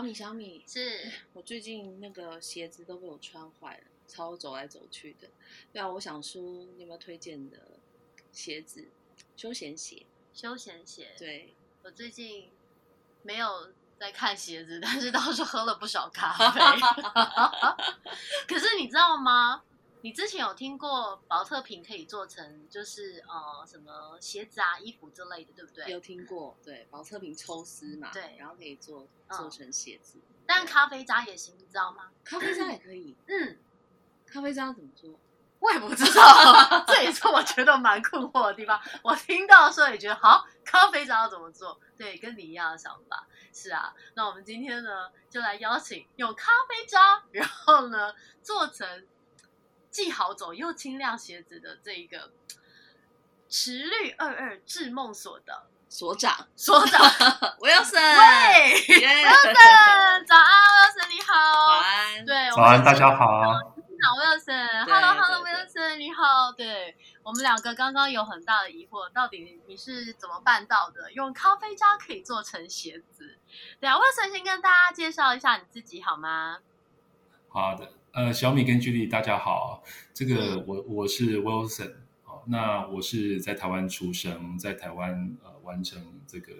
小米，小米，是 我最近那个鞋子都被我穿坏了，超走来走去的。对啊，我想说，你有没有推荐的鞋子？休闲鞋，休闲鞋。对，我最近没有在看鞋子，但是倒是喝了不少咖啡。可是你知道吗？你之前有听过薄特瓶可以做成就是呃什么鞋子啊、衣服之类的，对不对？有听过，对，保特瓶抽丝嘛，对，然后可以做做成鞋子。但咖啡渣也行，你知道吗？咖啡渣也可以。嗯，咖啡渣怎么做？我也不知道，这也是我觉得蛮困惑的地方。我听到的时候也觉得，好，咖啡渣要怎么做？对，跟你一样的想法。是啊，那我们今天呢，就来邀请用咖啡渣，然后呢，做成既好走又轻量鞋子的这一个池绿二二智梦所的所长，所长 Wilson，喂，Wilson，早安，Wilson，你好，早安，对，早安，大家好。好，Wilson，Hello，Hello，Wilson，你好。对我们两个刚刚有很大的疑惑，到底你是怎么办到的？用咖啡渣可以做成鞋子？对啊，Wilson 先跟大家介绍一下你自己好吗？好的，呃，小米跟 Judy 大家好，这个我我是 Wilson，哦，那我是在台湾出生，在台湾呃完成这个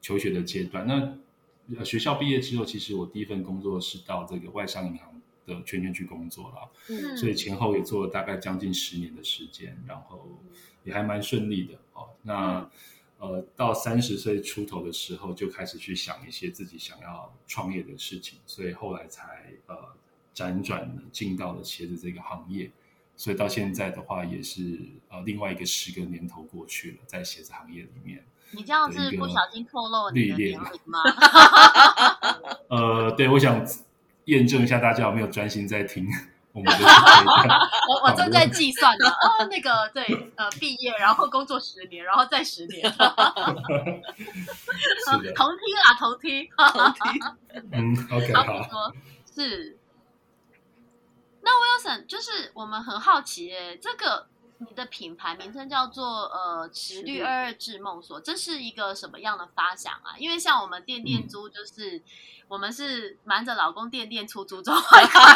求学的阶段。那学校毕业之后，其实我第一份工作是到这个外商银行。的圈圈去工作了，嗯，所以前后也做了大概将近十年的时间，然后也还蛮顺利的哦。那呃，到三十岁出头的时候，就开始去想一些自己想要创业的事情，所以后来才呃辗转进到了鞋子这个行业。所以到现在的话，也是呃另外一个十个年头过去了，在鞋子行业里面，你这样是不小心透露你的年龄吗？呃，对，我想。验证一下，大家有没有专心在听我们的？我我正在计算呢。哦，那个对，呃，毕业然后工作十年，然后再十年。同听啊，同听，同听。嗯，OK，好。是。那 Wilson，就是我们很好奇，哎，这个你的品牌名称叫做呃“池绿二二智梦所”，这是一个什么样的发想啊？因为像我们店店租就是。我们是瞒着老公垫垫出租之后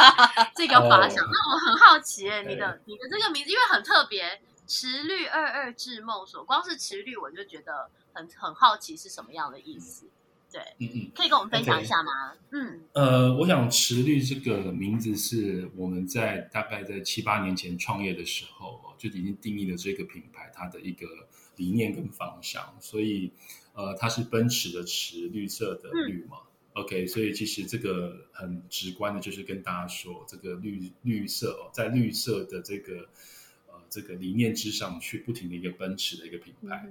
这个发想，那我很好奇，你的你的这个名字因为很特别，池绿二二智梦所，光是池绿我就觉得很很好奇是什么样的意思，对，嗯嗯，可以跟我们分享一下吗？嗯，呃，我想池绿这个名字是我们在大概在七八年前创业的时候就已经定义了这个品牌它的一个理念跟方向，所以呃，它是奔驰的驰，绿色的绿嘛。OK，所以其实这个很直观的，就是跟大家说，这个绿绿色哦，在绿色的这个呃这个理念之上去不停的一个奔驰的一个品牌。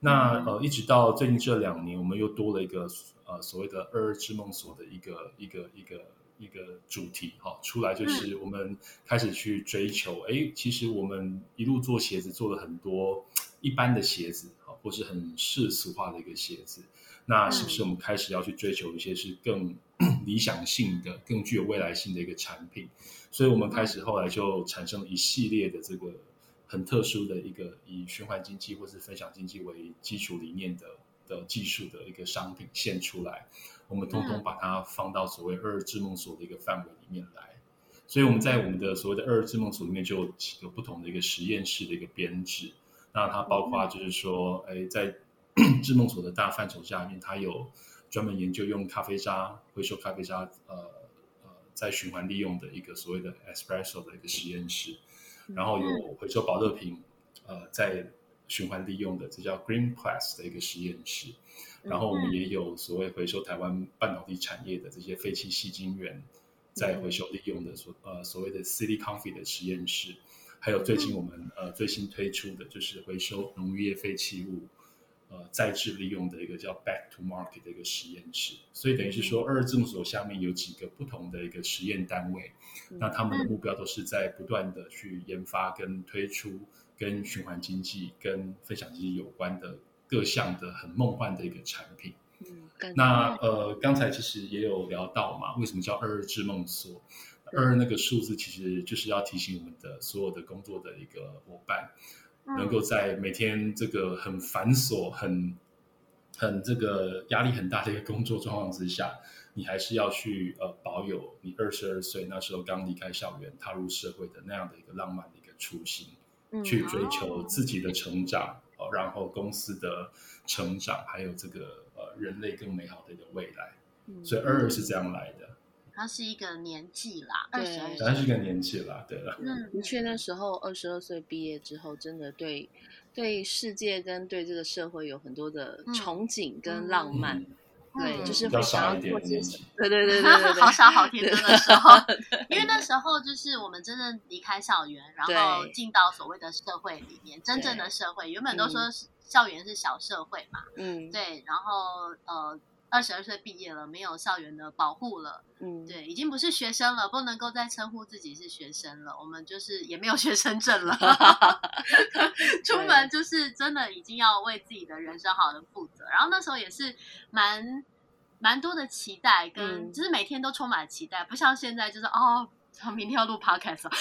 那呃，一直到最近这两年，我们又多了一个呃所谓的二二之梦所的一个一个一个一个主题哈，出来就是我们开始去追求，哎，其实我们一路做鞋子做了很多一般的鞋子啊，或是很世俗化的一个鞋子。那是不是我们开始要去追求一些是更 理想性的、更具有未来性的一个产品？所以我们开始后来就产生了一系列的这个很特殊的一个以循环经济或是分享经济为基础理念的的技术的一个商品现出来，我们通通把它放到所谓二二智梦所的一个范围里面来。所以我们在我们的所谓的二二智梦所里面就有几个不同的一个实验室的一个编制。那它包括就是说，哎，在 智梦所的大范畴下面，它有专门研究用咖啡渣回收咖啡渣呃呃在循环利用的一个所谓的 espresso 的一个实验室，然后有回收保乐瓶，呃，在循环利用的这叫 Green Plus 的一个实验室，然后我们也有所谓回收台湾半导体产业的这些废弃细晶圆，在回收利用的所呃所谓的 City Coffee 的实验室，还有最近我们呃最新推出的就是回收农业废弃物。呃，再制利用的一个叫 Back to Market 的一个实验室，所以等于是说，二字母所下面有几个不同的一个实验单位，那他们的目标都是在不断的去研发跟推出跟循环经济、跟分享经济有关的各项的很梦幻的一个产品。嗯，那呃，刚才其实也有聊到嘛，为什么叫二二之梦所？二那个数字其实就是要提醒我们的所有的工作的一个伙伴。能够在每天这个很繁琐、很很这个压力很大的一个工作状况之下，你还是要去呃保有你二十二岁那时候刚离开校园、踏入社会的那样的一个浪漫的一个初心，去追求自己的成长，哦，然后公司的成长，还有这个呃人类更美好的一个未来。所以二二是这样来的。它是一个年纪啦，二十二，它是一个年纪啦，对了。嗯，的确，那时候二十二岁毕业之后，真的对对世界跟对这个社会有很多的憧憬跟浪漫，对，就是会想要做些什么。对对对对对，好傻好天真的时候，因为那时候就是我们真正离开校园，然后进到所谓的社会里面，真正的社会，原本都说校园是小社会嘛，嗯，对，然后呃。二十二岁毕业了，没有校园的保护了，嗯，对，已经不是学生了，不能够再称呼自己是学生了。我们就是也没有学生证了，出门就是真的已经要为自己的人生好的负责。然后那时候也是蛮蛮多的期待，跟就是每天都充满期待，不像现在就是哦。他明天要录 podcast，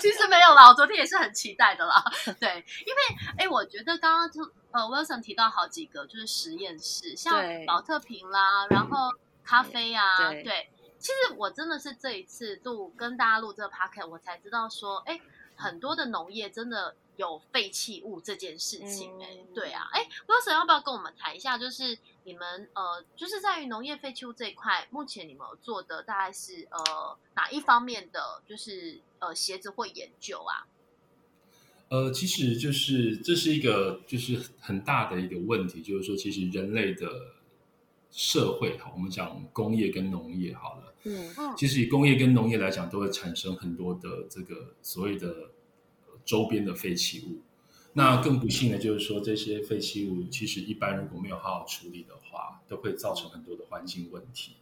其实没有啦，我昨天也是很期待的啦。对，因为哎，我觉得刚刚就呃，Wilson 提到好几个就是实验室，像保特瓶啦，然后咖啡啊，对。其实我真的是这一次录跟大家录这个 podcast，我才知道说，哎，很多的农业真的。有废弃物这件事情，哎，对啊，哎，Wilson 要不要跟我们谈一下？就是你们呃，就是在于农业废弃物这一块，目前你们做的大概是呃哪一方面的？就是呃鞋子或研究啊？呃，其实就是这是一个就是很大的一个问题，就是说，其实人类的社会哈，我们讲工业跟农业好了，嗯嗯，其实以工业跟农业来讲，都会产生很多的这个所谓的。周边的废弃物，那更不幸的就是说，这些废弃物其实一般如果没有好好处理的话，都会造成很多的环境问题。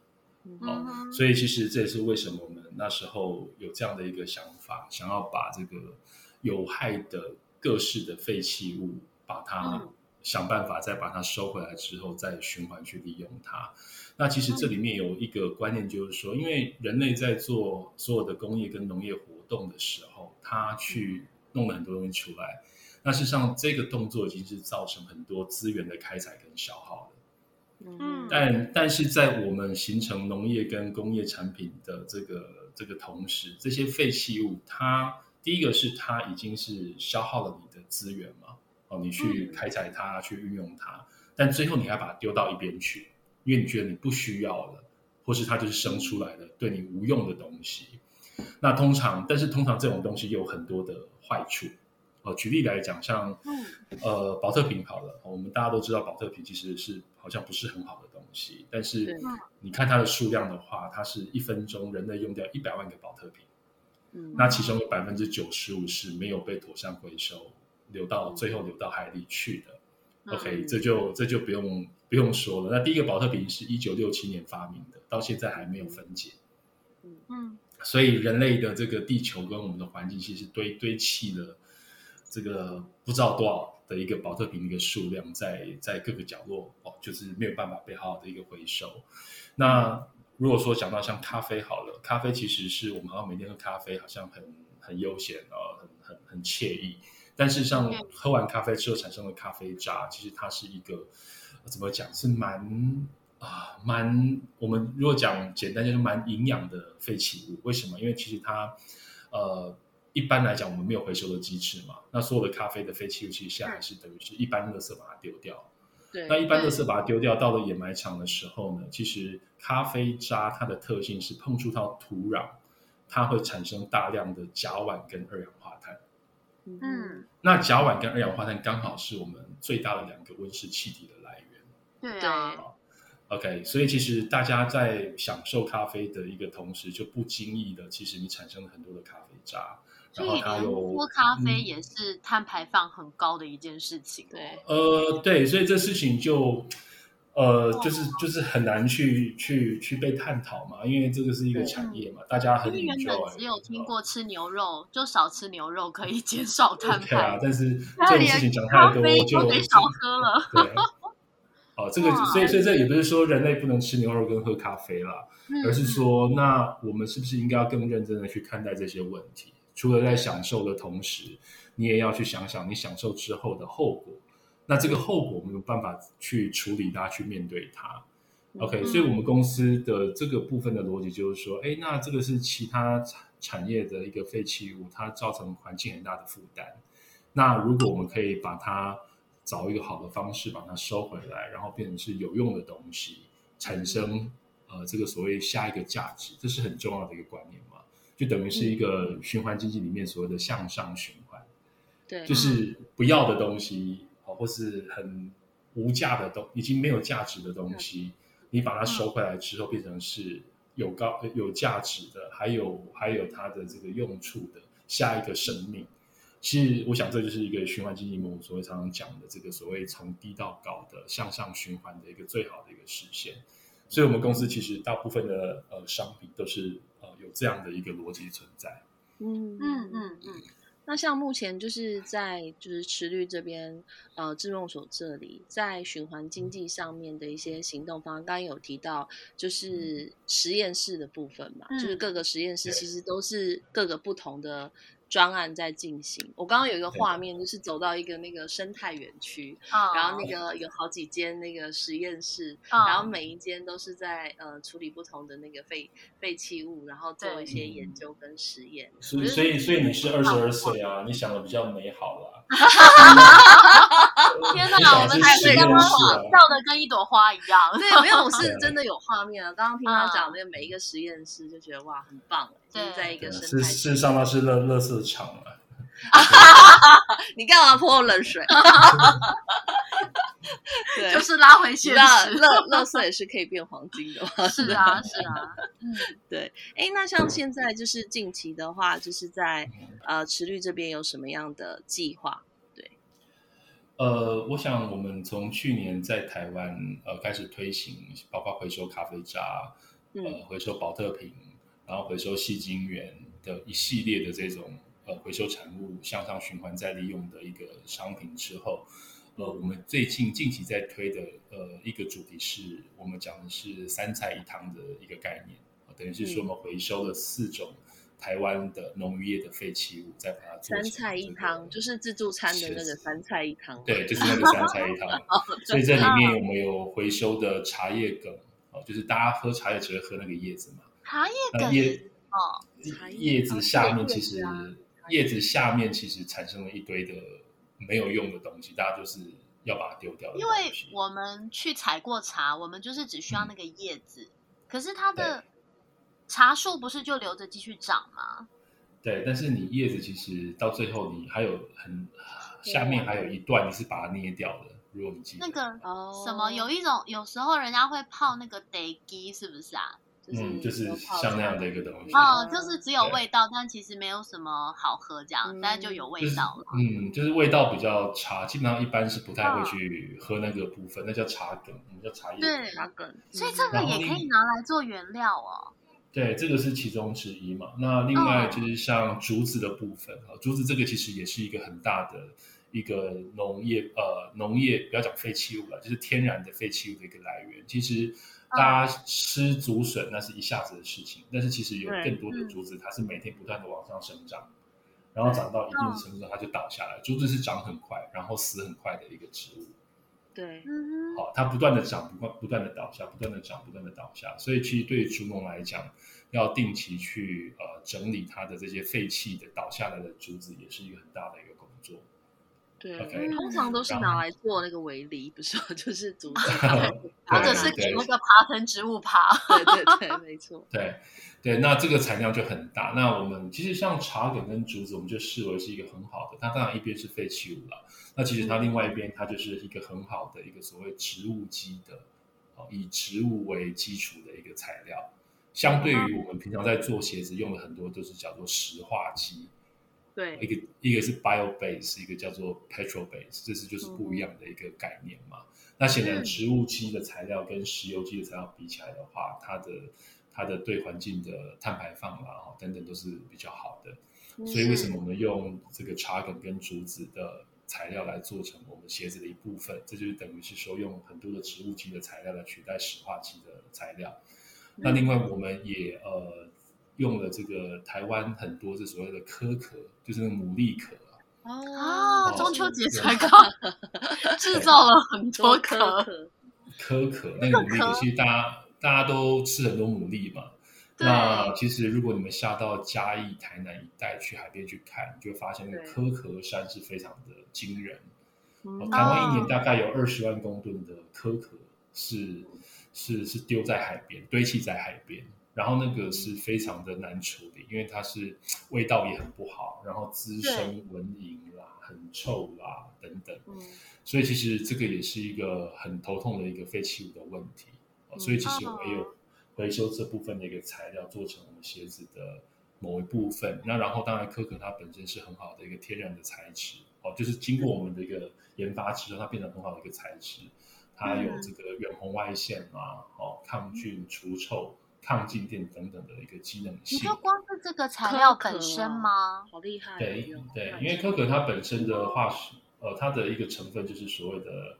哦，所以其实这也是为什么我们那时候有这样的一个想法，想要把这个有害的各式的废弃物，把它想办法再把它收回来之后，再循环去利用它。那其实这里面有一个观念，就是说，因为人类在做所有的工业跟农业活动的时候，他去弄了很多东西出来，那事实上这个动作已经是造成很多资源的开采跟消耗了。嗯，但但是在我们形成农业跟工业产品的这个这个同时，这些废弃物，它第一个是它已经是消耗了你的资源嘛，哦，你去开采它，去运用它，但最后你还把它丢到一边去，因为你觉得你不需要了，或是它就是生出来的对你无用的东西。那通常，但是通常这种东西有很多的。坏处，呃，举例来讲，像呃，保特瓶好了，我们大家都知道，保特瓶其实是好像不是很好的东西，但是你看它的数量的话，它是一分钟人类用掉一百万个保特瓶，嗯，那其中有百分之九十五是没有被妥善回收，流到最后流到海里去的。OK，这就这就不用不用说了。那第一个保特瓶是一九六七年发明的，到现在还没有分解。嗯。所以人类的这个地球跟我们的环境，其实堆堆砌了这个不知道多少的一个保特瓶的一个数量，在在各个角落哦，就是没有办法被好好的一个回收。那如果说讲到像咖啡好了，咖啡其实是我们好像每天喝咖啡，好像很很悠闲哦，很很很惬意。但是像喝完咖啡之后产生的咖啡渣，其实它是一个怎么讲是蛮。啊，蛮我们如果讲简单就是蛮营养的废弃物。为什么？因为其实它，呃，一般来讲我们没有回收的机制嘛。那所有的咖啡的废弃物，其实现在还是等于是一般垃圾把它丢掉。对，那一般垃圾把它丢掉到了掩埋场的时候呢，其实咖啡渣它的特性是碰触到土壤，它会产生大量的甲烷跟二氧化碳。嗯，那甲烷跟二氧化碳刚好是我们最大的两个温室气体的来源。对啊。OK，所以其实大家在享受咖啡的一个同时，就不经意的，其实你产生了很多的咖啡渣，然后它有喝咖啡也是碳排放很高的一件事情。对，呃，对，所以这事情就呃，就是就是很难去去去被探讨嘛，因为这个是一个产业嘛，大家很因为原本只有听过吃牛肉，就少吃牛肉可以减少碳对啊排，，但是这种事情讲太多我就都得少喝了。对。哦，这个所以所以这也不是说人类不能吃牛肉跟喝咖啡啦，嗯而是说，那我们是不是应该要更认真的去看待这些问题？除了在享受的同时，你也要去想想你享受之后的后果。那这个后果我们有办法去处理它，去面对它。OK，、嗯所以我们公司的这个部分的逻辑就是说，哎，那这个是其他产产业的一个废弃物，它造成环境很大的负担。那如果我们可以把它找一个好的方式把它收回来，然后变成是有用的东西，产生呃这个所谓下一个价值，这是很重要的一个观念嘛，就等于是一个循环经济里面所谓的向上循环，对，就是不要的东西，哦，或是很无价的东，已经没有价值的东西，你把它收回来之后，变成是有高有价值的，还有还有它的这个用处的下一个生命。其实，我想这就是一个循环经济模所谓常常讲的这个所谓从低到高的向上循环的一个最好的一个实现。所以，我们公司其实大部分的呃商品都是呃有这样的一个逻辑存在。嗯嗯嗯嗯，那像目前就是在就是池绿这边，呃，智用所这里在循环经济上面的一些行动方案，刚刚有提到就是实验室的部分嘛，嗯就是各个实验室其实都是各个不同的专案在进行。我刚刚有一个画面，就是走到一个那个生态园区，啊然后那个有好几间那个实验室，啊然后每一间都是在呃处理不同的那个废废弃物，然后做一些研究跟实验。所以，所以，所以你是二十二岁啊，你想的比较美好啦。天你哪，我们的是实验刚刚。笑的跟一朵花一样。对，没有，我是真的有画面啊！刚刚听他啊讲那个每一个实验室，就觉得哇，很棒，就是在一个生是态事实上那是乐乐色场啊。你干嘛泼我冷水？对，就是拉回你现知道，实。乐乐色也是可以变黄金的嘛。是啊，是啊，嗯，对，哎，那像现在就是近期的话，就是在呃池绿这边有什么样的计划？呃，我想我们从去年在台湾呃开始推行，包括回收咖啡渣，嗯呃回收保特瓶，然后回收细晶圆的一系列的这种呃回收产物向上循环再利用的一个商品之后，呃，我们最近近期在推的呃一个主题是我们讲的是三菜一汤的一个概念，呃等于是说我们回收了四种台湾的农渔业的废弃物，再把它做三菜一这个汤，就是自助餐的那个三菜一汤。对，就是那个三菜一汤。所以这里面我们有回收的茶叶梗，哦，就是大家喝茶叶只会喝那个叶子嘛，茶叶梗叶哦，茶叶叶子下面其实叶子下面其实产生了一堆的没有用的东西，大家就是要把它丢掉因。为我们去采过茶，我们就是只需要那个叶子，可是它的茶树不是就留着继续长吗？对，但是你叶子其实到最后你还有很下面还有一段你是把它捏掉的，如果你记得那个哦，什么，有一种有时候人家会泡那个得鸡，是不是啊？就是嗯，就是像那样的一个东西。哦，就是只有味道，但其实没有什么好喝，这样，嗯但是就有味就是道了。嗯，就是味道比较差，基本上一般是不太会去喝那个部分，那叫茶梗，我们叫茶叶。对茶梗，所以这个也可以拿来做原料哦。对，这个是其中之一嘛。那另外就是像竹子的部分啊，竹子这个其实也是一个很大的一个农业呃农业不要讲废弃物了，就是天然的废弃物的一个来源。其实大家吃竹笋那是一下子的事情，但是其实有更多的竹子它是每天不断的往上生长，然后长到一定的程度它就倒下来。竹子是长很快，然后死很快的一个植物。对，好，它不断的长，不断不断的倒下，不断的长，不断的倒下。所以其实对于竹农来讲，要定期去呃整理它的这些废弃的倒下来的竹子，也是一个很大的一个工作。对，通常都是拿来做那个围篱，不是，就是 竹子，或者是给那个爬藤植物爬。对对对，没错。对对，那这个产量就很大。那我们其实像茶梗跟竹子，我们就视为是一个很好的。它当然一边是废弃物了，那其实它另外一边，它就是一个很好的一个所谓植物基的，哦，以植物为基础的一个材料。相对于我们平常在做鞋子用的很多都是叫做石化基。对，一个一个是 bio base，一个叫做 petrol base，这是就是不一样的一个概念嘛。那显然植物基的材料跟石油基的材料比起来的话，它的它的对环境的碳排放啊等等都是比较好的。所以为什么我们用这个茶梗跟竹子的材料来做成我们鞋子的一部分？这就是等于是说用很多的植物基的材料来取代石化基的材料。那另外我们也呃。用了这个台湾很多这所谓的壳壳，就是那个牡蛎壳哦，中秋节才刚 制造了很多壳壳壳，那个牡蛎壳其实大家大家都吃很多牡蛎嘛。那其实如果你们下到嘉义、台南一带去海边去看，你就会发现那个壳壳山是非常的惊人。台湾一年大概有二十万公吨的壳壳是是是丢在海边，堆砌在海边。然后那个是非常的难处理，因为它是味道也很不好，然后滋生蚊蝇啦、很臭啦等等，所以其实这个也是一个很头痛的一个废弃物的问题。所以其实我们有回收这部分的一个材料，做成我们鞋子的某一部分。那然后当然，可可它本身是很好的一个天然的材质哦，就是经过我们的一个研发之后，它变成很好的一个材质。它有这个远红外线啊，哦，抗菌除臭。抗静电等等的一个机能性。你说光是这个材料本身吗？好厉害！对对，因为可可它本身的化学，呃，它的一个成分就是所谓的，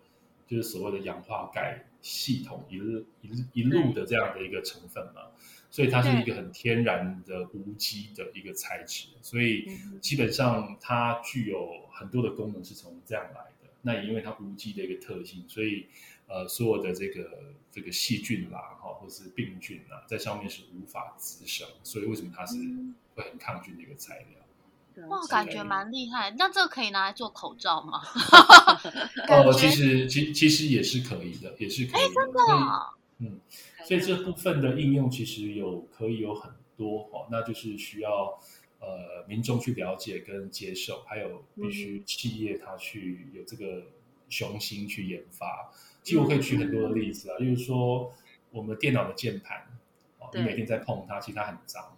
就是所谓的氧化钙系统一路一一路的这样的一个成分嘛，所以它是一个很天然的无机的一个材质，所以基本上它具有很多的功能是从这样来的。那也因为它无机的一个特性，所以。呃，所有的这个这个细菌啦，哈，或是病菌啊，在上面是无法滋生，所以为什么它是会很抗菌的一个材料？哇，感觉蛮厉害。那这个可以拿来做口罩吗？哦，其实其其实也是可以的，也是可以。真的？嗯，所以这部分的应用其实有可以有很多哈，那就是需要呃民众去了解跟接受，还有必须企业它去有这个雄心去研发。其实我可以举很多的例子啊，就是说我们电脑的键盘，哦，你每天在碰它，其实它很脏，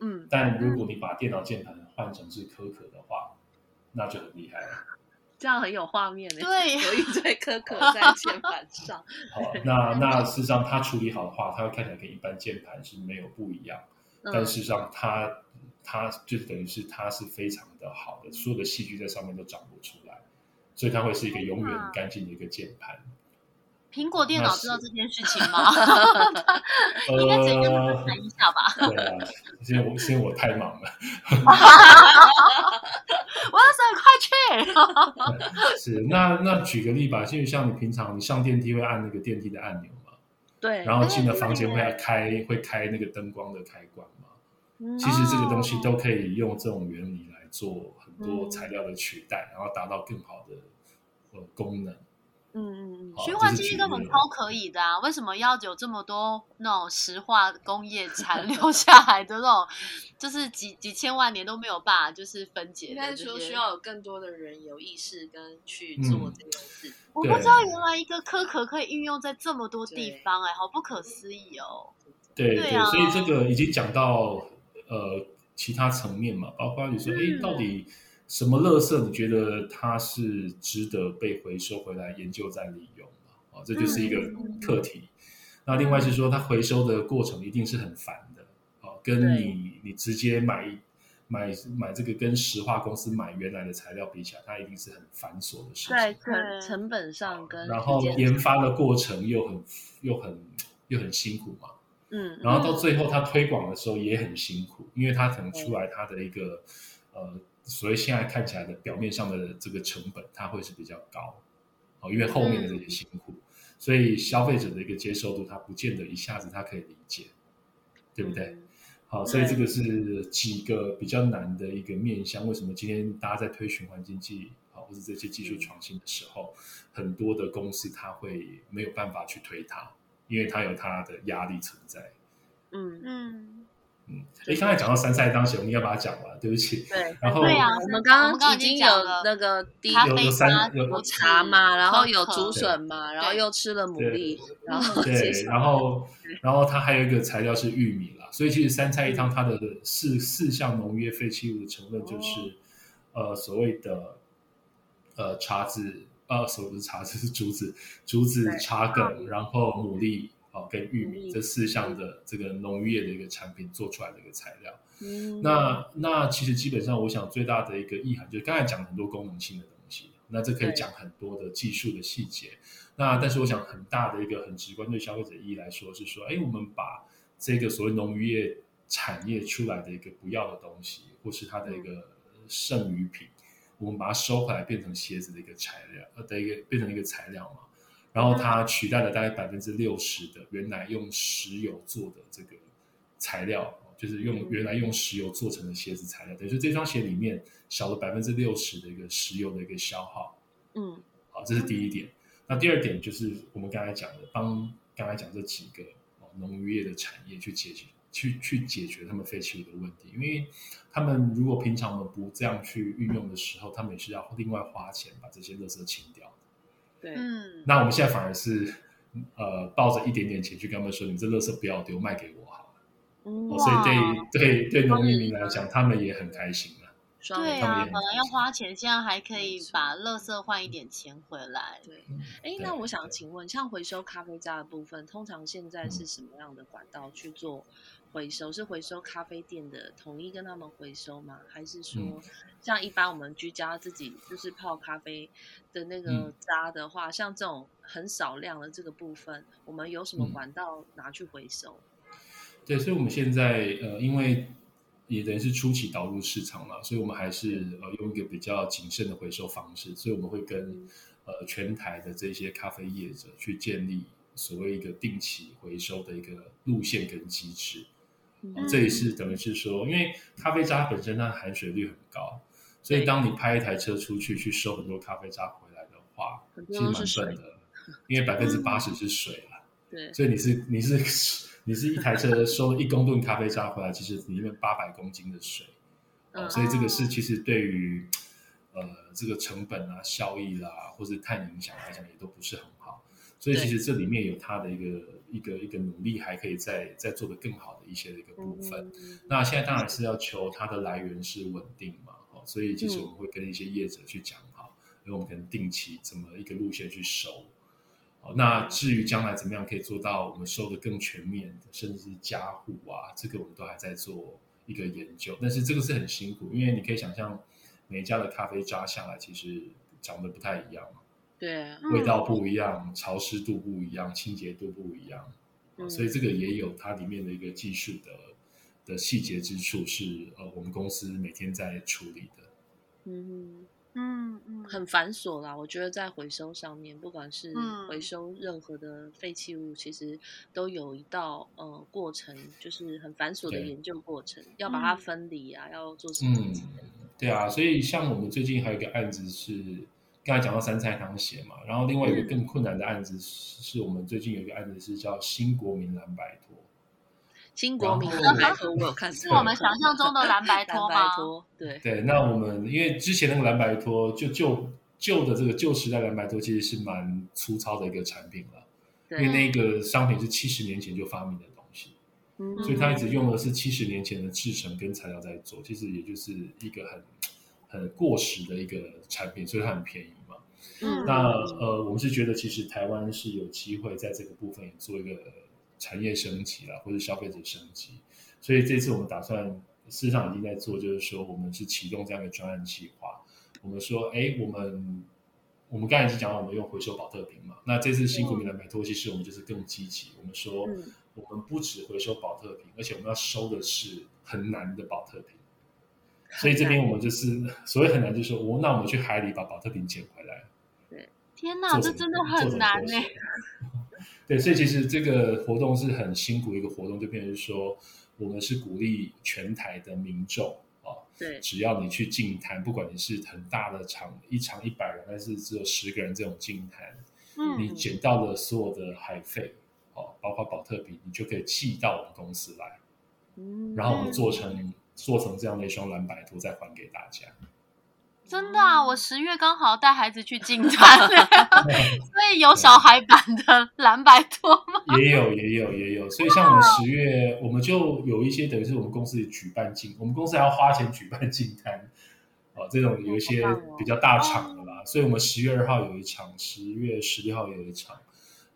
嗯，但如果你把电脑键盘换成是可可的话，那就很厉害了，这样很有画面的，对，有一堆可可在键盘上。好，那 那事实上它处理好的话，它会看起来跟一般键盘是没有不一样，但事实上它它就等于是它是非常的好的，所有的细菌在上面都长不出来，所以它会是一个永远干净的一个键盘。苹果电脑知道这件事情吗？应该直接跟他们谈一下吧。对啊，因为我因为我太忙了。我要快去。是那那举个例吧，就像你平常你上电梯会按那个电梯的按钮嘛？对。然后进了房间会开会开那个灯光的开关嘛？其实这个东西都可以用这种原理来做很多材料的取代，然后达到更好的呃功能。嗯嗯嗯，循环经济根本超可以的啊！为什么要有这么多那种石化工业 残留下来的那种，就是几几千万年都没有办法就是分解？应该说需要有更多的人有意识跟去做这件事。我不知道原来一个壳壳可以运用在这么多地方，哎，好不可思议哦！对对，所以这个已经讲到呃其他层面嘛，包括你说，哎，到底。什么垃圾你觉得它是值得被回收回来研究再利用啊，这就是一个课题。那另外是说，它回收的过程一定是很烦的啊，跟你你直接买买买这个跟石化公司买原来的材料比起来，它一定是很繁琐的事情。对成成本上跟然后研发的过程又很又很又很辛苦嘛。嗯，然后到最后它推广的时候也很辛苦，因为它可能出来它的一个呃。所以现在看起来的表面上的这个成本，它会是比较高，哦，因为后面的这些辛苦，所以消费者的一个接受度，它不见得一下子它可以理解，对不对？好，所以这个是几个比较难的一个面向。为什么今天大家在推循环经济啊，或者这些技术创新的时候，很多的公司它会没有办法去推它，因为它有它的压力存在。嗯嗯嗯，哎，刚才讲到三菜当时，我们要把它讲完，对不起。对，然后对啊我们刚刚刚已经有那个第一有有三有有茶嘛，然后有竹笋嘛，然后又吃了牡蛎，然后对，然后然后它还有一个材料是玉米啦，所以其实三菜一汤它的四四项农业废弃物的成分就是、呃所谓的呃茶籽呃，所谓的茶籽是竹子，竹子、茶梗，然后牡蛎哦跟玉米这四项的这个农业的一个产品做出来的一个材料。嗯那那其实基本上，我想最大的一个意涵就是刚才讲很多功能性的东西，那这可以讲很多的技术的细节。那但是我想很大的一个很直观对消费者意义来说是说，哎，我们把这个所谓农渔业产业出来的一个不要的东西，或是它的一个剩余品，我们把它收回来变成鞋子的一个材料，呃的一个变成一个材料嘛。然后它取代了大概百分之六十的原来用石油做的这个材料，就是用嗯原来用石油做成的鞋子材料，等于说这双鞋里面少了百分之六十的一个石油的一个消耗。嗯好，这是第一点。那第二点就是我们刚才讲的，帮刚才讲这几个哦农渔业的产业去解决去去解决他们废弃物的问题，因为他们如果平常我们不这样去运用的时候，他们也是要另外花钱把这些垃圾清掉。对，嗯，那我们现在反而是呃抱着一点点钱去跟他们说，你们这垃圾不要丢，卖给我好了。嗯哦，所以哇对对对农民民来讲，他们也很开心啊。对啊，他们也本来要花钱，现在还可以把垃圾换一点钱回来。对。哎，对那我想请问，像回收咖啡渣的部分，通常现在是什么样的管道去做回收？是回收咖啡店的统一跟他们回收吗？还是说嗯，像一般我们居家自己就是泡咖啡的那个嗯渣的话，像这种很少量的这个部分，我们有什么嗯管道拿去回收？对，所以我们现在呃，因为也等于是初期导入市场嘛，所以我们还是呃用一个比较谨慎的回收方式，所以我们会跟嗯呃全台的这些咖啡业者去建立所谓一个定期回收的一个路线跟机制。嗯。哦这也是等于是说，因为咖啡渣本身它的含水率很高，所以当你派一台车出去去收很多咖啡渣回来的话，其实蛮笨的，因为百分之八十是水了。对，所以你是你是你是一台车收一公吨咖啡渣回来，其实里面八百公斤的水，哦，嗯所以这个是其实对于呃这个成本啊、效益啦，或是碳影响来讲，也都不是很好。所以其实这里面有它的一个一个一个努力，还可以再再做得更好的一些的一个部分。嗯那现在当然是要求它的来源是稳定嘛，哦，所以其实嗯我们会跟一些业者去讲好，因为我们可能定期怎么一个路线去收。哦，那至于将来怎么样可以做到我们收的更全面，甚至是加护啊，这个我们都还在做一个研究。但是这个是很辛苦，因为你可以想象每一家的咖啡渣下来其实长得不太一样嘛，对味道不一样，潮湿度不一样，清洁度不一样。嗯所以这个也有它里面的一个技术的的细节之处，是呃我们公司每天在处理的。嗯。嗯嗯，很繁琐啦，我觉得在回收上面，不管是嗯回收任何的废弃物，其实都有一道呃过程，就是很繁琐的研究过程，要把它嗯分离啊，要做什么嗯，对啊，所以像我们最近还有一个案子是刚才讲到三菜汤鞋嘛，然后另外有一个更困难的案子是，是我们最近有一个案子是叫新国民蓝白托。新国民蓝白托，我有看是我们想象中的蓝白托吗？对，对，那我们因为之前那个蓝白托，就旧旧的这个旧时代蓝白托，其实是蛮粗糙的一个产品了，因为对，那个商品是七十年前就发明的东西。嗯所以它一直用的是七十年前的制成跟材料在做，其实也就是一个很很过时的一个产品，所以它很便宜嘛。嗯那呃，我们是觉得其实台湾是有机会在这个部分也做一个产业升级啦，或者消费者升级。所以这次我们打算，事实上已经在做，就是说我们是启动这样一个专案计划。我们说，哎，我们我们刚才是讲到我们用回收保特瓶嘛，那这次新国民来买托，其实我们就是更积极，我们说。嗯我们不止回收保特瓶，而且我们要收的是很难的保特瓶。所以这边我们就是所谓很难，就是说，我那我们去海里把保特瓶捡回来，天哪，这真的很难呢。对，所以其实这个活动是很辛苦一个活动，就变成是说，我们是鼓励全台的民众啊，对，只要你去净滩，不管你是很大的场，一场一百人，还是只有十个人这种净滩，嗯你捡到的所有的海费哦，包括保特瓶，你就可以寄到我们公司来，嗯然后我们做成做成这样的一双蓝白拖，再还给大家。真的啊，我十月刚好带孩子去进滩，所以有小孩版的蓝白拖吗？也有，也有，也有。所以像我们十月，我们就有一些等于是我们公司举办进，我们公司还要花钱举办进摊，哦，这种有一些比较大场的啦。所以我们十月二号有一场，十月十六号有一场。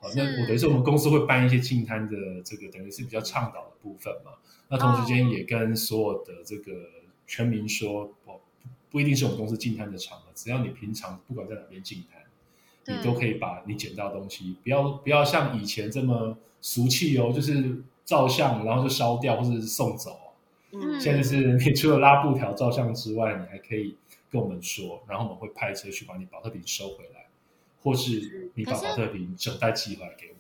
哦，那我等于是我们公司会办一些进摊的这个，等于是比较倡导的部分嘛。那同时间也跟所有的这个全民说，哦，不一定是我们公司进摊的场合，只要你平常不管在哪边进摊。你都可以把你捡到的东西，不要不要像以前这么俗气哦，就是照相然后就烧掉或者是送走现在就是你除了拉布条照相之外，你还可以跟我们说，然后我们会派车去把你保特瓶收回来，或是你把保特瓶整袋寄回来给我们。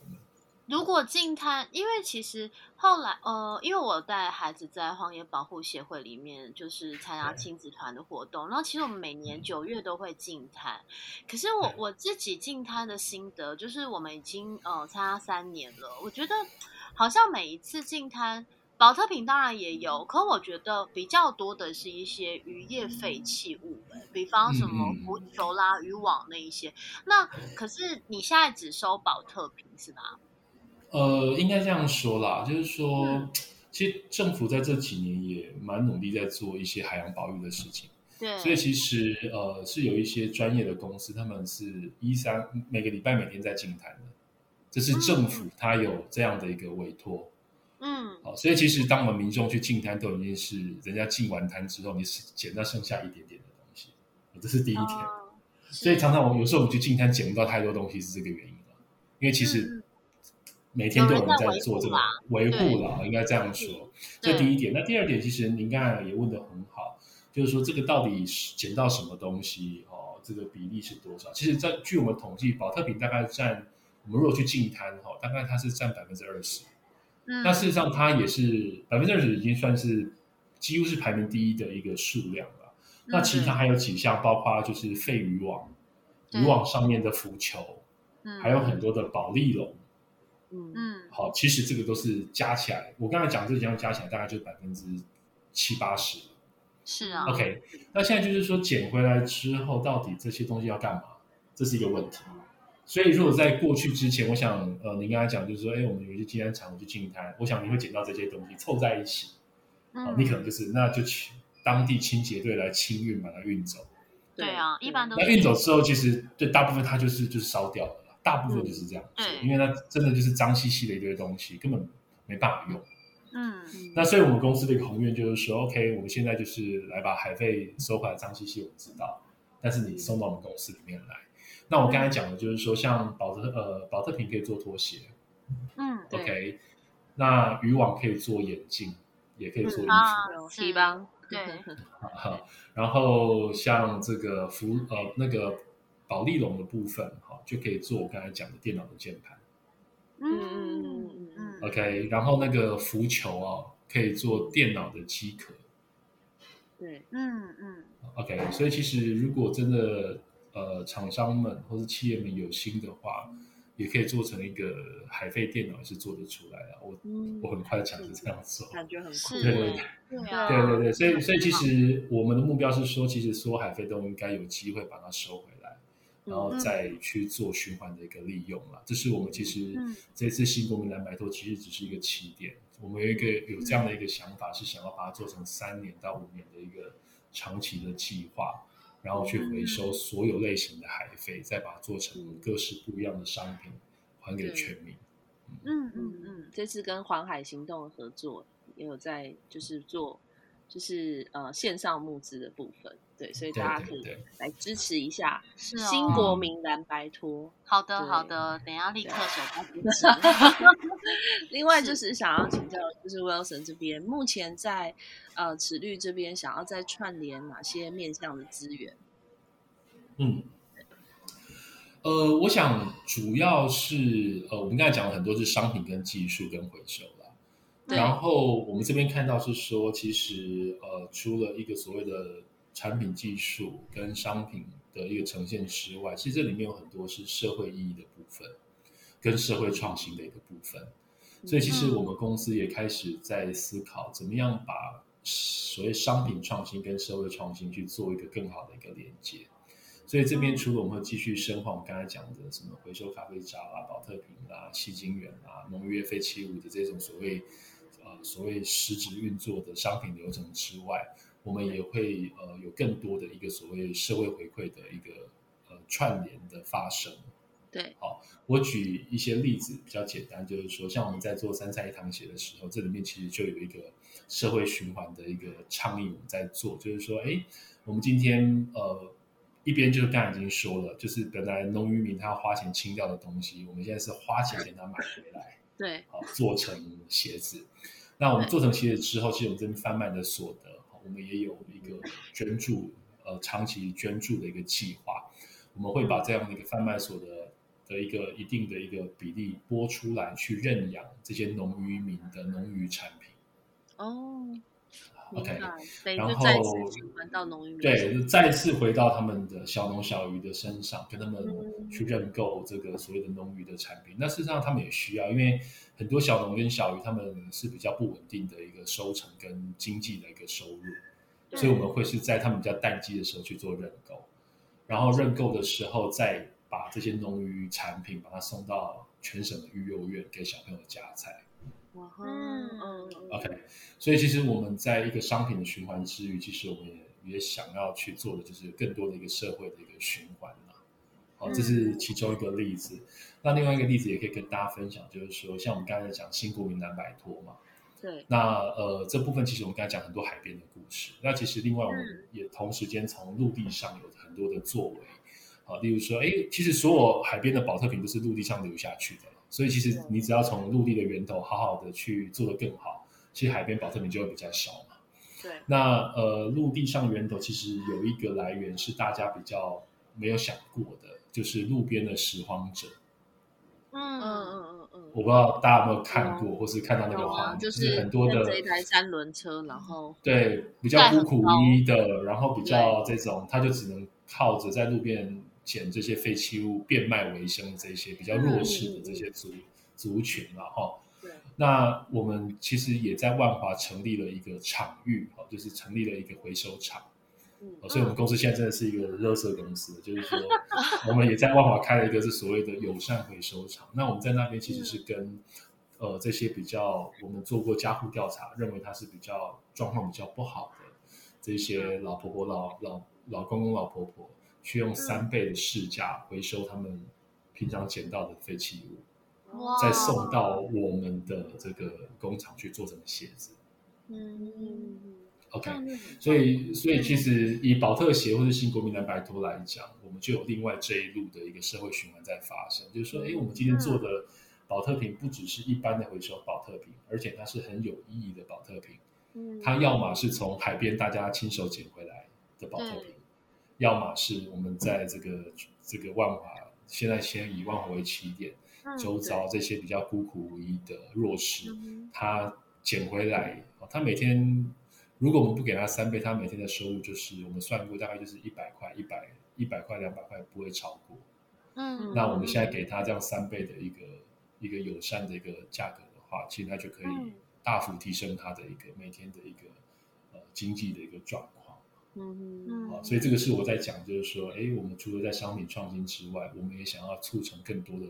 如果进滩，因为其实后来呃，因为我带孩子在荒野保护协会里面，就是参加亲子团的活动，然后其实我们每年九月都会进滩。可是我我自己进滩的心得，就是我们已经呃参加三年了，我觉得好像每一次进滩。保特瓶当然也有，可我觉得比较多的是一些渔业废弃物、欸，比方什么浮球啦、渔网那一些。那可是你现在只收保特瓶是吧？呃，应该这样说啦，就是说，嗯其实政府在这几年也蛮努力在做一些海洋保育的事情。对，所以其实呃是有一些专业的公司，他们是一三每个礼拜每天在进滩的，这是政府它有这样的一个委托。嗯，好，所以其实当我们民众去进滩，都已经是人家进完滩之后，你是捡到剩下一点点的东西，这是第一点。哦所以常常我有时候我们去进滩捡不到太多东西，是这个原因了。因为其实嗯每天都有人在做这个维维护了，应该这样说。这第一点。那第二点，其实您刚才也问的很好，就是说这个到底是捡到什么东西哦？这个比例是多少？其实，在据我们统计，保特瓶大概占我们如果去净滩哈、哦，大概它是占百分之二十。嗯，那事实上，它也是百分之二十，已经算是几乎是排名第一的一个数量了。那其他还有几项，包括就是废渔网、对渔网上面的浮球，嗯还有很多的保利龙。嗯嗯好，其实这个都是加起来，我刚才讲这几样加起来大概就百分之七八十。是啊 OK，那现在就是说捡回来之后，到底这些东西要干嘛？这是一个问题。所以如果在过去之前，我想，呃，您刚才讲就是说，哎，我们有一些金安场去进滩，我想你会捡到这些东西凑在一起，啊嗯，你可能就是那就请当地清洁队来清运，把它运走。对啊，一般都那运走之后，其实对大部分它就是就是烧掉大部分就是这样子，对因为它真的就是脏兮兮的一堆东西，根本没办法用。嗯。那所以我们公司的一个宏愿就是说，OK，我们现在就是来把海费收回来，脏兮兮我们知道，但是你送到我们公司里面来。那我刚才讲的就是说，像保特呃保特瓶可以做拖鞋嗯，OK，那渔网可以做眼镜，也可以做衣服，啊有是提帮，对。哈，然后像这个服呃那个保利龙的部分，哈，就可以做我刚才讲的电脑的键盘嗯嗯嗯嗯嗯，OK，然后那个浮球啊，可以做电脑的机壳对，嗯嗯，OK，所以其实如果真的呃厂商们或是企业们有心的话，也可以做成一个海飞电脑，也是做得出来的。我嗯我很快讲是这样做，感觉很对对对啊，对对对，所以所以其实我们的目标是说，其实所有海飞都应该有机会把它收回来，然后再去做循环的一个利用了。这是我们其实嗯。这次新国民蓝白托其实只是一个起点，我们有一个有这样的一个想法，是想要把它做成三年到五年的一个长期的计划，然后去回收所有类型的海废，再把它做成各式不一样的商品，还给全民。嗯。嗯嗯嗯，这次跟环海行动合作也有在就是做就是呃线上募资的部分，对，所以大家可以来支持一下新国民蓝白托。好的好的，等一下立刻手到支持。另外就是想要请教，就是 Wilson 这边目前在呃齿律这边想要再串联哪些面向的资源？嗯，呃，我想主要是呃，我们刚才讲了很多是商品跟技术跟回收啦。然后我们这边看到是说，其实呃，除了一个所谓的产品技术跟商品的一个呈现之外，其实这里面有很多是社会意义的部分，跟社会创新的一个部分。所以其实我们公司也开始在思考，怎么样把所谓商品创新跟社会创新去做一个更好的一个连接。所以这边除了我们会继续深化我们刚才讲的什么回收咖啡渣啦、保特瓶啦、吸金源啦、农渔业废弃物的这种所谓呃所谓实质运作的商品流程之外，我们也会呃有更多的一个所谓社会回馈的一个呃串联的发生。对，好，我举一些例子比较简单，就是说像我们在做三菜一汤鞋的时候，这里面其实就有一个社会循环的一个倡议我们在做，就是说，哎，我们今天呃。一边就是刚才已经说了，就是本来农渔民他要花钱清掉的东西，我们现在是花钱给他买回来，对，好做成鞋子。那我们做成鞋子之后，其实我们这边贩卖的所得，我们也有一个捐助，呃，长期捐助的一个计划。我们会把这样的一个贩卖所得的一个一定的一个比例拨出来，去认养这些农渔民的农渔产品。哦。OK，然后对，再次回到他们的小农小渔的身上，跟他们去认购这个所谓的农渔的产品。那事实上他们也需要，因为很多小农跟小鱼他们是比较不稳定的一个收成跟经济的一个收入，所以我们会是在他们比较淡季的时候去做认购，然后认购的时候再把这些农渔产品把它送到全省的育幼院给小朋友加菜。嗯嗯，OK，所以其实我们在一个商品的循环之余，其实我们也也想要去做的就是更多的一个社会的一个循环嘛。好，这是其中一个例子。那另外一个例子也可以跟大家分享，就是说像我们刚才讲新国民难摆脱嘛。对。那呃这部分其实我们刚才讲很多海边的故事。那其实另外我们也同时间从陆地上有很多的作为。好，例如说，哎，其实所有海边的保特瓶都是陆地上流下去的。所以其实你只要从陆地的源头好好的去做得更好，其实海边保特瓶就会比较少嘛。对。那呃，陆地上源头其实有一个来源是大家比较没有想过的，就是路边的拾荒者。嗯嗯嗯嗯嗯。我不知道大家有没有看过，或是看到那个画面，就是很多的这一台三轮车，然后对比较孤苦无依的，然后比较这种，他就只能靠着在路边。捡这些废弃物变卖为生的这些比较弱势的这些族族群了哈。对。那我们其实也在万华成立了一个场域，哈，就是成立了一个回收厂。嗯。所以我们公司现在真的是一个热色公司，就是说 我们也在万华开了一个是所谓的友善回收厂。那我们在那边其实是跟呃这些比较我们做过家户调查，认为他是比较状况比较不好的这些老婆婆、老老老公公、老婆婆。去用三倍的市价回收他们平常捡到的废弃物，再送到我们的这个工厂去做成鞋子。嗯，OK，所以所以其实以保特协或者新国民蓝白托来讲，我们就有另外这一路的一个社会循环在发生。就是说，哎，我们今天做的保特瓶不只是一般的回收保特瓶，而且它是很有意义的保特瓶。嗯，它要么是从海边大家亲手捡回来的保特瓶。要么是我们在这个这个万华，现在先以万华为起点，周遭这些比较孤苦无依的弱势，他捡回来，他每天如果我们不给他三倍，他每天的收入就是我们算过大概就是一百块，一百一百块两百块不会超过。嗯，那我们现在给他这样三倍的一个一个友善的一个价格的话，其实他就可以大幅提升他的一个每天的一个呃经济的一个状况。嗯。嗯，啊，所以这个是我在讲，就是说，哎，我们除了在商品创新之外，我们也想要促成更多的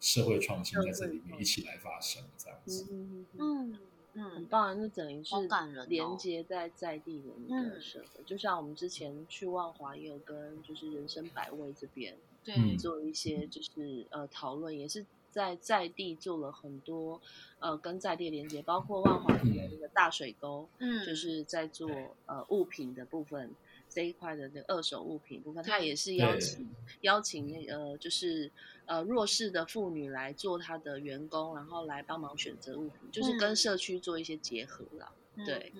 社会创新在这里面一起来发生，这样子。嗯。嗯嗯，很棒，那等于是连接在在地的一个社会，就像我们之前去万华也有跟就是人生百味这边对。做一些就是呃讨论，也是。在在地做了很多，呃，跟在地连接，包括万华的那个大水沟，嗯，就是在做呃物品的部分这一块的那二手物品部分，他也是邀请邀请那个就是呃弱势的妇女来做他的员工，然后来帮忙选择物品，就是跟社区做一些结合啦。对，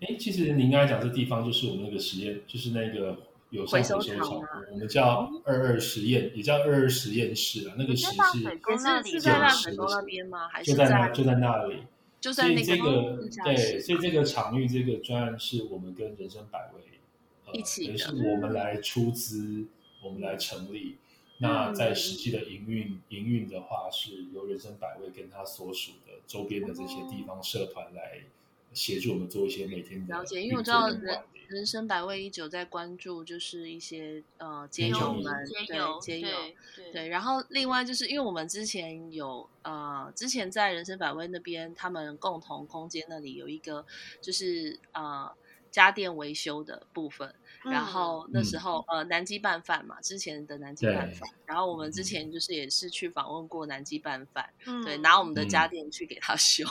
哎，其实您刚才讲这地方就是我们那个实验，就是那个。有回收厂，我们叫二二实验，也叫二二实验室啊。那个实是也是是在那水沟那边吗？还是就在那就在那里？就在那个对，所以这个场域这个专案是我们跟人生百味一起，是我们来出资，我们来成立。那在实际的营运营运的话，是由人生百味跟他所属的周边的这些地方社团来协助我们做一些每天的了解。因为我知道人人生百味一直有在关注就是一些呃街友们对街友对，然后另外就是因为我们之前有呃之前在人生百味那边，他们共同空间那里有一个就是呃家电维修的部分。然后那时候呃南极拌饭嘛，之前的南极拌饭，然后我们之前就是也是去访问过南极拌饭，对，拿我们的家电去给他修，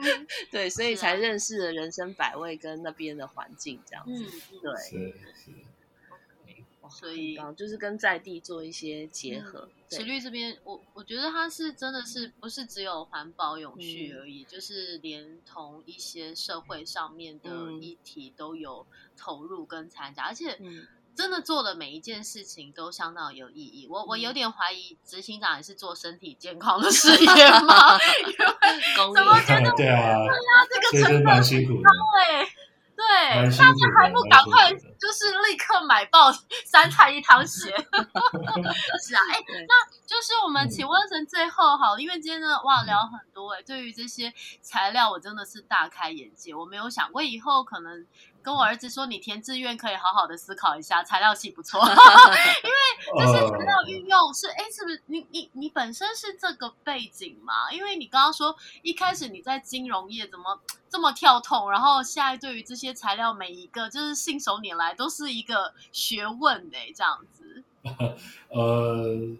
对，所以才认识了人生百味跟那边的环境这样子，对。所以就是跟在地做一些结合。池绿这边，我我觉得它是真的是不是只有环保永续而已，就是连同一些社会上面的议题都有投入跟参加，而且真的做的每一件事情都相当有意义。我我有点怀疑执行长也是做身体健康的事业吗？因为 怎么觉得对啊，对啊，这个成本辛苦对。对，下次还不赶快，就是立刻买爆三菜一汤鞋。是啊，哎，那就是我们请问成最后好，因为今天呢，哇，聊很多哎，对于这些材料，我真的是大开眼界，我没有想过以后可能。跟我儿子说，你填志愿可以好好的思考一下，材料系不错，因为这些材料运用是，哎，是不是你你你本身是这个背景嘛？因为你刚刚说一开始你在金融业怎么这么跳痛，然后现在对于这些材料每一个就是信手拈来都是一个学问哎，这样子。呃。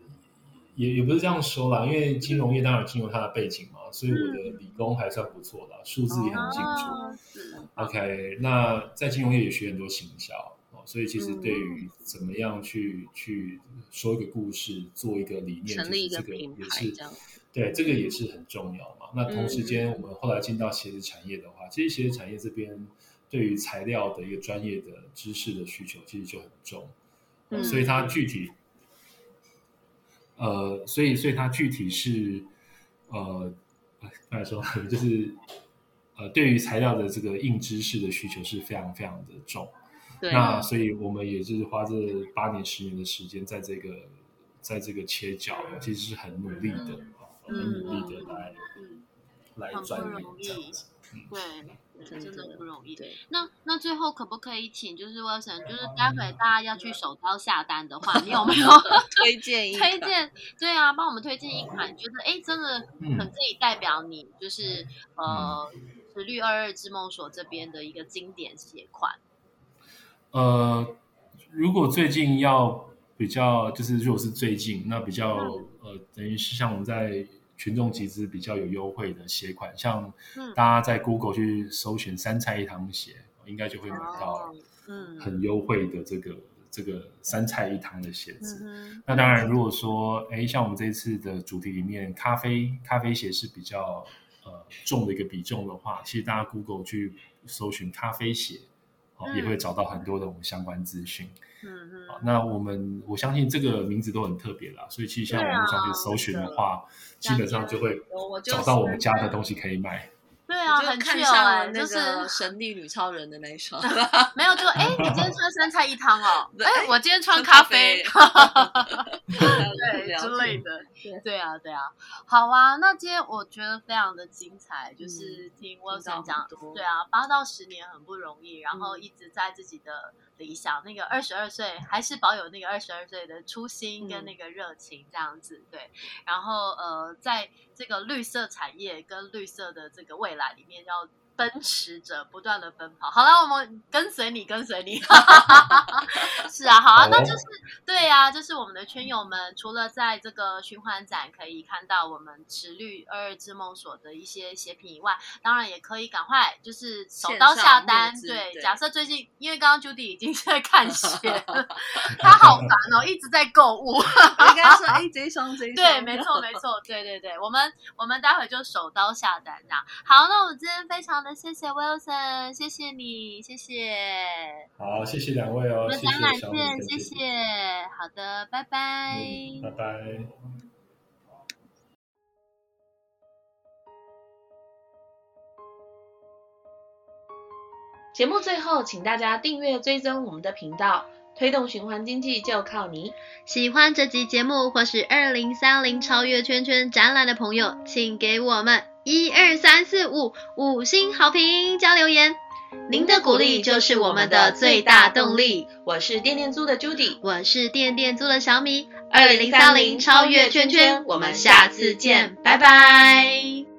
也也不是这样说啦，因为金融业当然有金融它的背景嘛，所以我的理工还算不错的，数字也很清楚。OK，那在金融业也学很多行销哦，所以其实对于怎么样去去说一个故事，做一个理念，成立一个品牌，对，这个也是很重要嘛。那同时间，我们后来进到鞋子产业的话，其实鞋子产业这边对于材料的一个专业的知识的需求其实就很重，所以它具体。呃，所以，所以它具体是，呃，刚才说就是，呃，对于材料的这个硬知识的需求是非常非常的重。那所以我们也就是花这八年十年的时间，在这个，在这个切角，其实是很努力的，很努力的来来钻研这样子。对。真的不容易。那那最后可不可以请，就是 Wilson，就是待会大家要去手刀下单的话，你有没有推荐一 推荐？对啊，帮我们推荐一款，觉得哎，真的很可以代表你，就是呃，是绿二二之梦所这边的一个经典鞋款。呃，如果最近要比较，就是如果是最近，那比较呃，等于是像我们在。群众集资比较有优惠的鞋款，像大家在 Google 去搜寻“三菜一汤鞋”，应该就会买到很优惠的这个这个三菜一汤的鞋子。那当然，如果说哎，像我们这次的主题里面，咖啡咖啡鞋是比较呃重的一个比重的话，其实大家 Google 去搜寻咖啡鞋，哦，也会找到很多的我们相关资讯。嗯嗯，好，那我们我相信这个名字都很特别啦，所以其实像网络上去搜寻的话，基本上就会找到我们家的东西可以买。很看上那个 神力女超人的那一双 没有就哎，你今天穿三菜一汤哦，哎，我今天穿咖啡，对之类的，对啊，对啊，好啊，那今天我觉得非常的精彩，就是听 Wilson 讲，对啊，八到十年很不容易，然后一直在自己的理想，那个二十二岁还是保有那个二十二岁的初心跟那个热情这样子，对，然后呃，在这个绿色产业跟绿色的这个未来里面要。奔驰着不断的奔跑，好了，我们跟随你，跟随你，是啊，好啊，那就是对呀，就是我们的圈友们，除了在这个循环展可以看到我们池绿二二之梦所的一些鞋品以外，当然也可以赶快就是手刀下单。对，假设最近因为刚刚 Judy 已经 在看 鞋，他好烦哦，一直在购物。我跟他说，哎，这一双，这一双，对，没错，没错，对对对，我们我们待会就手刀下单这样。好，那我们今天非常的。谢谢 Wilson，谢谢你，谢谢。好，谢谢两位哦。我们展览见，谢谢。好的拜拜拜拜。节目最后请大家订阅追踪我们的频道推动循环经济就靠你喜欢这集节目或是二零三零超越圈圈展览的朋友请给我们一二三四五五星好评加留言。您的鼓励就是我们的最大动力。我是电电租的 Judy，我是电电租的小米，二零三零超越圈圈，我们下次见，拜拜。